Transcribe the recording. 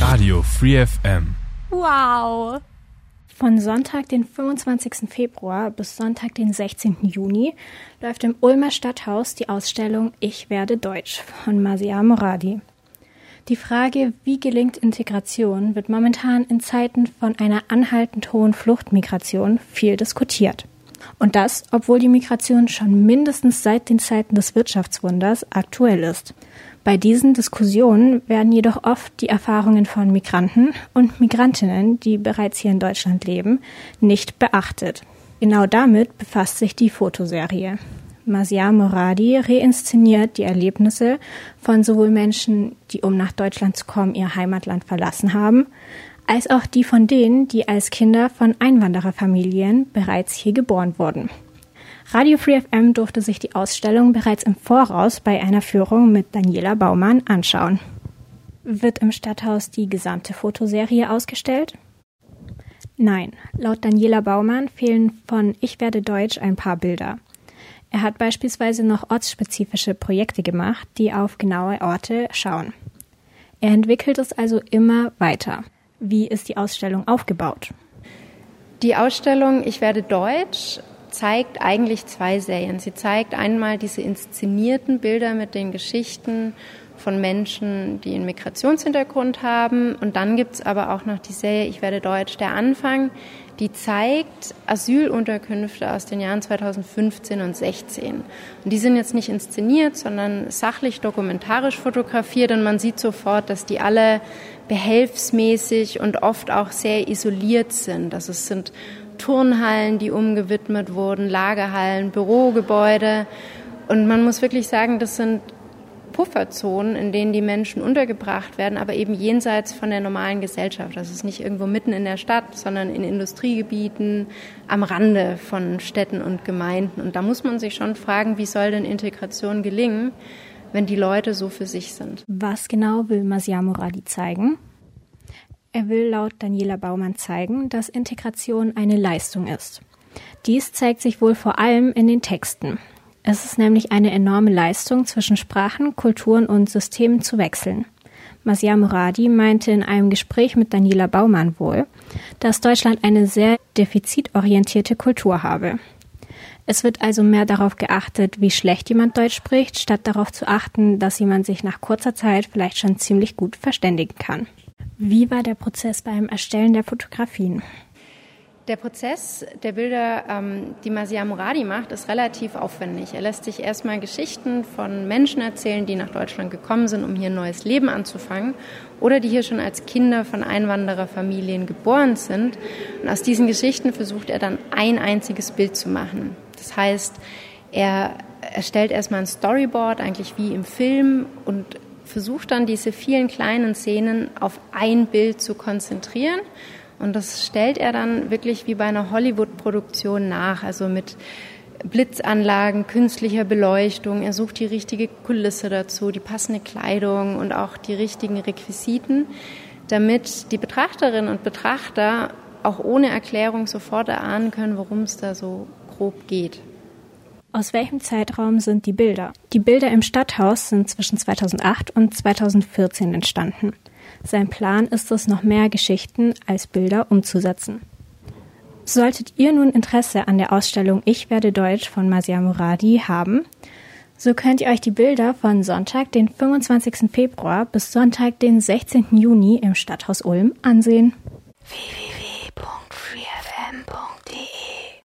Radio Free FM. Wow! Von Sonntag, den 25. Februar bis Sonntag, den 16. Juni läuft im Ulmer Stadthaus die Ausstellung Ich werde Deutsch von Masia Moradi. Die Frage, wie gelingt Integration, wird momentan in Zeiten von einer anhaltend hohen Fluchtmigration viel diskutiert. Und das, obwohl die Migration schon mindestens seit den Zeiten des Wirtschaftswunders aktuell ist. Bei diesen Diskussionen werden jedoch oft die Erfahrungen von Migranten und Migrantinnen, die bereits hier in Deutschland leben, nicht beachtet. Genau damit befasst sich die Fotoserie. Masia Moradi reinszeniert die Erlebnisse von sowohl Menschen, die um nach Deutschland zu kommen ihr Heimatland verlassen haben, als auch die von denen, die als Kinder von Einwandererfamilien bereits hier geboren wurden. Radio Free FM durfte sich die Ausstellung bereits im Voraus bei einer Führung mit Daniela Baumann anschauen. Wird im Stadthaus die gesamte Fotoserie ausgestellt? Nein, laut Daniela Baumann fehlen von Ich werde Deutsch ein paar Bilder. Er hat beispielsweise noch ortsspezifische Projekte gemacht, die auf genaue Orte schauen. Er entwickelt es also immer weiter. Wie ist die Ausstellung aufgebaut? Die Ausstellung Ich werde Deutsch zeigt eigentlich zwei Serien. Sie zeigt einmal diese inszenierten Bilder mit den Geschichten von Menschen, die einen Migrationshintergrund haben. Und dann gibt es aber auch noch die Serie Ich werde Deutsch, der Anfang, die zeigt Asylunterkünfte aus den Jahren 2015 und 16. Und die sind jetzt nicht inszeniert, sondern sachlich dokumentarisch fotografiert und man sieht sofort, dass die alle behelfsmäßig und oft auch sehr isoliert sind. Also es sind Turnhallen, die umgewidmet wurden, Lagerhallen, Bürogebäude. Und man muss wirklich sagen, das sind Pufferzonen, in denen die Menschen untergebracht werden, aber eben jenseits von der normalen Gesellschaft. Das ist nicht irgendwo mitten in der Stadt, sondern in Industriegebieten, am Rande von Städten und Gemeinden. Und da muss man sich schon fragen, wie soll denn Integration gelingen, wenn die Leute so für sich sind. Was genau will Masia Moradi zeigen? Er will laut Daniela Baumann zeigen, dass Integration eine Leistung ist. Dies zeigt sich wohl vor allem in den Texten. Es ist nämlich eine enorme Leistung, zwischen Sprachen, Kulturen und Systemen zu wechseln. Masia Muradi meinte in einem Gespräch mit Daniela Baumann wohl, dass Deutschland eine sehr defizitorientierte Kultur habe. Es wird also mehr darauf geachtet, wie schlecht jemand Deutsch spricht, statt darauf zu achten, dass jemand sich nach kurzer Zeit vielleicht schon ziemlich gut verständigen kann. Wie war der Prozess beim Erstellen der Fotografien? Der Prozess der Bilder, ähm, die Masia Muradi macht, ist relativ aufwendig. Er lässt sich erstmal Geschichten von Menschen erzählen, die nach Deutschland gekommen sind, um hier ein neues Leben anzufangen oder die hier schon als Kinder von Einwandererfamilien geboren sind. Und aus diesen Geschichten versucht er dann ein einziges Bild zu machen. Das heißt, er erstellt erstmal ein Storyboard, eigentlich wie im Film und versucht dann diese vielen kleinen Szenen auf ein Bild zu konzentrieren. Und das stellt er dann wirklich wie bei einer Hollywood-Produktion nach, also mit Blitzanlagen, künstlicher Beleuchtung. Er sucht die richtige Kulisse dazu, die passende Kleidung und auch die richtigen Requisiten, damit die Betrachterinnen und Betrachter auch ohne Erklärung sofort erahnen können, worum es da so grob geht. Aus welchem Zeitraum sind die Bilder? Die Bilder im Stadthaus sind zwischen 2008 und 2014 entstanden. Sein Plan ist es, noch mehr Geschichten als Bilder umzusetzen. Solltet ihr nun Interesse an der Ausstellung Ich werde Deutsch von Masia Muradi haben, so könnt ihr euch die Bilder von Sonntag, den 25. Februar bis Sonntag, den 16. Juni im Stadthaus Ulm ansehen. Vivi.